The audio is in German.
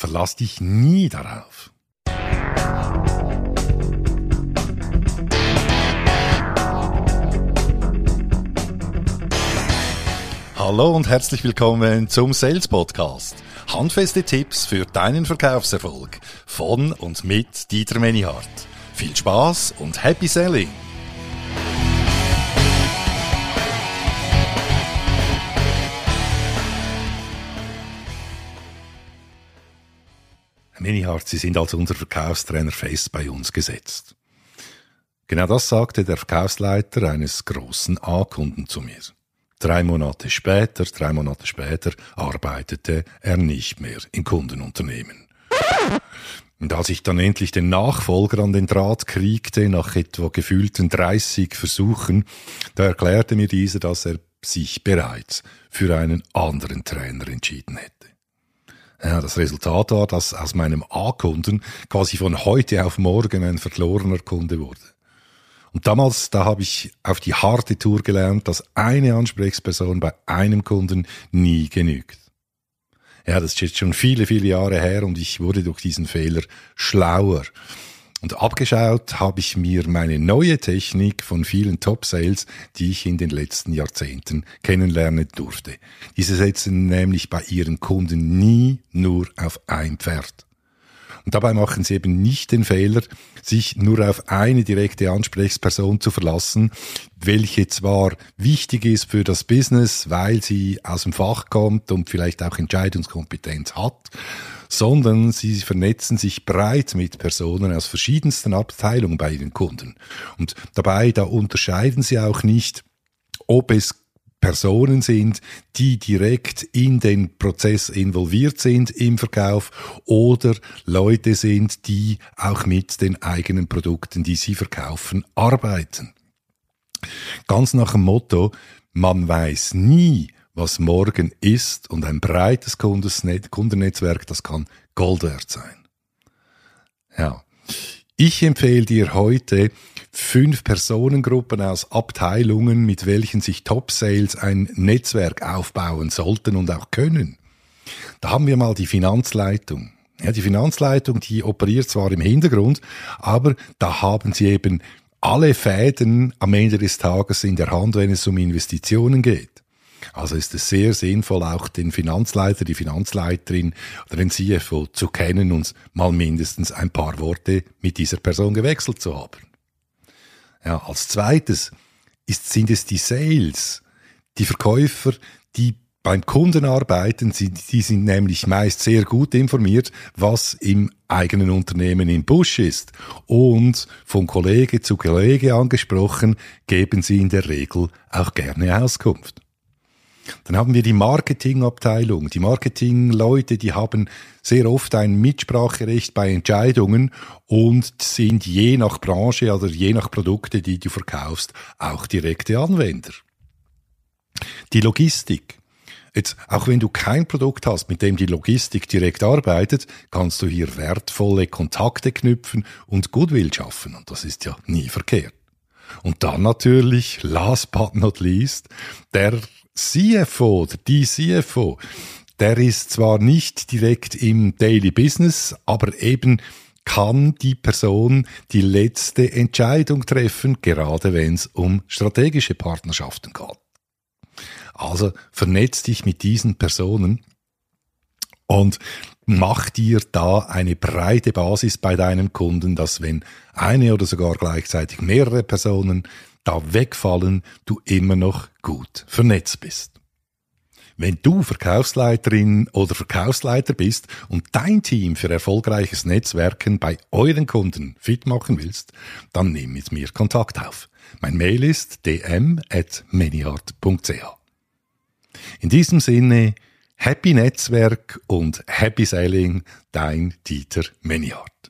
Verlass dich nie darauf. Hallo und herzlich willkommen zum Sales Podcast. Handfeste Tipps für deinen Verkaufserfolg von und mit Dieter Menihardt. Viel Spaß und Happy Selling! Menihardt, Sie sind als unser Verkaufstrainer fest bei uns gesetzt. Genau das sagte der Verkaufsleiter eines großen A-Kunden zu mir. Drei Monate später, drei Monate später arbeitete er nicht mehr im Kundenunternehmen. Und als ich dann endlich den Nachfolger an den Draht kriegte, nach etwa gefühlten 30 Versuchen, da erklärte mir dieser, dass er sich bereits für einen anderen Trainer entschieden hätte. Ja, das Resultat war, dass aus meinem A-Kunden quasi von heute auf morgen ein verlorener Kunde wurde. Und damals, da habe ich auf die harte Tour gelernt, dass eine Ansprechperson bei einem Kunden nie genügt. Ja, das ist jetzt schon viele, viele Jahre her und ich wurde durch diesen Fehler schlauer. Und abgeschaut habe ich mir meine neue Technik von vielen Top-Sales, die ich in den letzten Jahrzehnten kennenlernen durfte. Diese setzen nämlich bei ihren Kunden nie nur auf ein Pferd. Und dabei machen sie eben nicht den Fehler, sich nur auf eine direkte Ansprechperson zu verlassen, welche zwar wichtig ist für das Business, weil sie aus dem Fach kommt und vielleicht auch Entscheidungskompetenz hat, sondern sie vernetzen sich breit mit Personen aus verschiedensten Abteilungen bei ihren Kunden. Und dabei, da unterscheiden sie auch nicht, ob es Personen sind, die direkt in den Prozess involviert sind im Verkauf oder Leute sind, die auch mit den eigenen Produkten, die sie verkaufen, arbeiten. Ganz nach dem Motto, man weiß nie, was morgen ist und ein breites Kundennetzwerk, das kann Gold wert sein. Ja. Ich empfehle dir heute fünf Personengruppen aus Abteilungen, mit welchen sich Top Sales ein Netzwerk aufbauen sollten und auch können. Da haben wir mal die Finanzleitung. Ja, die Finanzleitung, die operiert zwar im Hintergrund, aber da haben sie eben alle Fäden am Ende des Tages in der Hand, wenn es um Investitionen geht. Also ist es sehr sinnvoll, auch den Finanzleiter, die Finanzleiterin oder den CFO zu kennen und mal mindestens ein paar Worte mit dieser Person gewechselt zu haben. Ja, als zweites ist, sind es die Sales, die Verkäufer, die beim Kunden arbeiten, die sind nämlich meist sehr gut informiert, was im eigenen Unternehmen im Busch ist. Und von Kollege zu Kollege angesprochen, geben sie in der Regel auch gerne Auskunft. Dann haben wir die Marketingabteilung. Die Marketingleute, die haben sehr oft ein Mitspracherecht bei Entscheidungen und sind je nach Branche oder je nach Produkte, die du verkaufst, auch direkte Anwender. Die Logistik. Jetzt, auch wenn du kein Produkt hast, mit dem die Logistik direkt arbeitet, kannst du hier wertvolle Kontakte knüpfen und Goodwill schaffen. Und das ist ja nie verkehrt. Und dann natürlich, last but not least, der CFO, die CFO, der ist zwar nicht direkt im Daily Business, aber eben kann die Person die letzte Entscheidung treffen, gerade wenn es um strategische Partnerschaften geht. Also vernetz dich mit diesen Personen und mach dir da eine breite Basis bei deinem Kunden, dass wenn eine oder sogar gleichzeitig mehrere Personen da wegfallen, du immer noch gut vernetzt bist. Wenn du Verkaufsleiterin oder Verkaufsleiter bist und dein Team für erfolgreiches Netzwerken bei euren Kunden fit machen willst, dann nimm mit mir Kontakt auf. Mein Mail ist dm.manyart.ch. In diesem Sinne, Happy Netzwerk und Happy Selling, dein Dieter Manyart.